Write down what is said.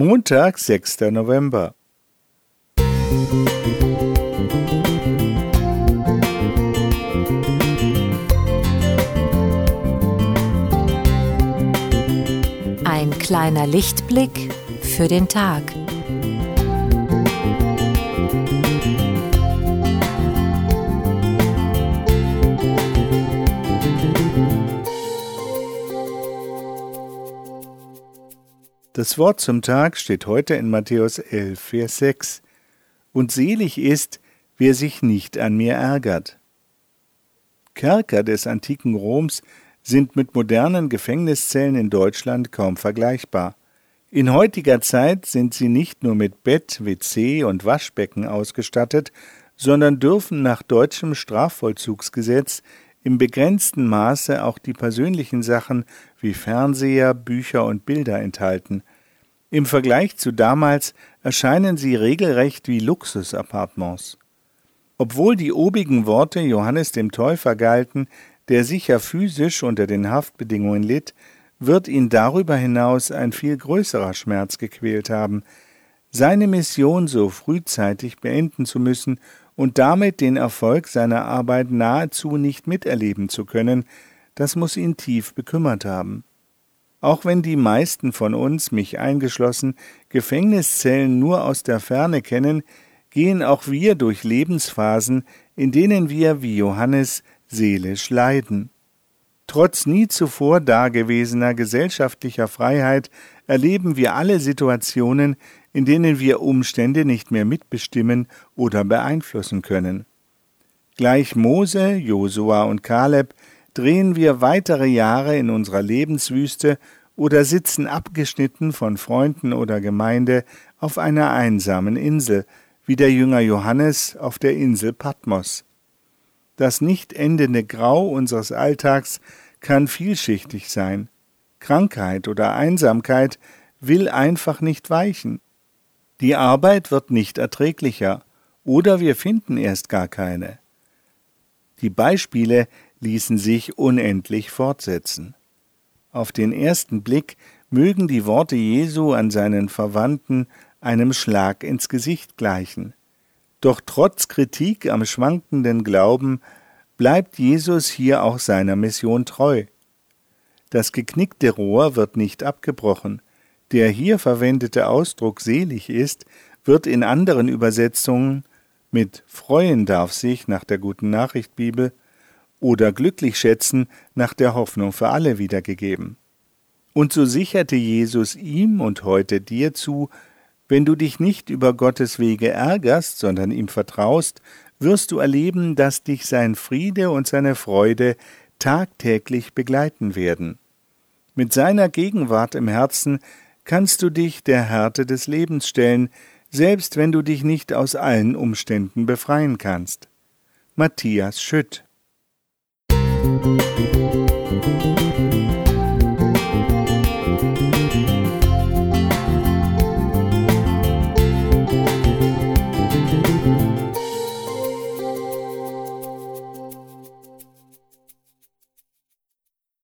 Montag, 6. November. Ein kleiner Lichtblick für den Tag. Das Wort zum Tag steht heute in Matthäus 11, Vers 6. Und selig ist, wer sich nicht an mir ärgert. Kerker des antiken Roms sind mit modernen Gefängniszellen in Deutschland kaum vergleichbar. In heutiger Zeit sind sie nicht nur mit Bett, WC und Waschbecken ausgestattet, sondern dürfen nach deutschem Strafvollzugsgesetz im begrenzten Maße auch die persönlichen Sachen wie Fernseher, Bücher und Bilder enthalten. Im Vergleich zu damals erscheinen sie regelrecht wie Luxusappartements. Obwohl die obigen Worte Johannes dem Täufer galten, der sicher physisch unter den Haftbedingungen litt, wird ihn darüber hinaus ein viel größerer Schmerz gequält haben, seine Mission so frühzeitig beenden zu müssen und damit den Erfolg seiner Arbeit nahezu nicht miterleben zu können, das muss ihn tief bekümmert haben. Auch wenn die meisten von uns, mich eingeschlossen, Gefängniszellen nur aus der Ferne kennen, gehen auch wir durch Lebensphasen, in denen wir wie Johannes seelisch leiden. Trotz nie zuvor dagewesener gesellschaftlicher Freiheit erleben wir alle Situationen, in denen wir Umstände nicht mehr mitbestimmen oder beeinflussen können. Gleich Mose, Josua und Kaleb drehen wir weitere Jahre in unserer Lebenswüste oder sitzen abgeschnitten von Freunden oder Gemeinde auf einer einsamen Insel, wie der Jünger Johannes auf der Insel Patmos. Das nicht endende Grau unseres Alltags kann vielschichtig sein. Krankheit oder Einsamkeit will einfach nicht weichen. Die Arbeit wird nicht erträglicher, oder wir finden erst gar keine. Die Beispiele ließen sich unendlich fortsetzen. Auf den ersten Blick mögen die Worte Jesu an seinen Verwandten einem Schlag ins Gesicht gleichen. Doch trotz Kritik am schwankenden Glauben bleibt Jesus hier auch seiner Mission treu. Das geknickte Rohr wird nicht abgebrochen, der hier verwendete Ausdruck selig ist, wird in anderen Übersetzungen mit freuen darf sich nach der guten Nachricht Bibel oder glücklich schätzen nach der Hoffnung für alle wiedergegeben. Und so sicherte Jesus ihm und heute dir zu, wenn du dich nicht über Gottes Wege ärgerst, sondern ihm vertraust, wirst du erleben, dass dich sein Friede und seine Freude tagtäglich begleiten werden. Mit seiner Gegenwart im Herzen kannst du dich der Härte des Lebens stellen, selbst wenn du dich nicht aus allen Umständen befreien kannst. Matthias Schütt Musik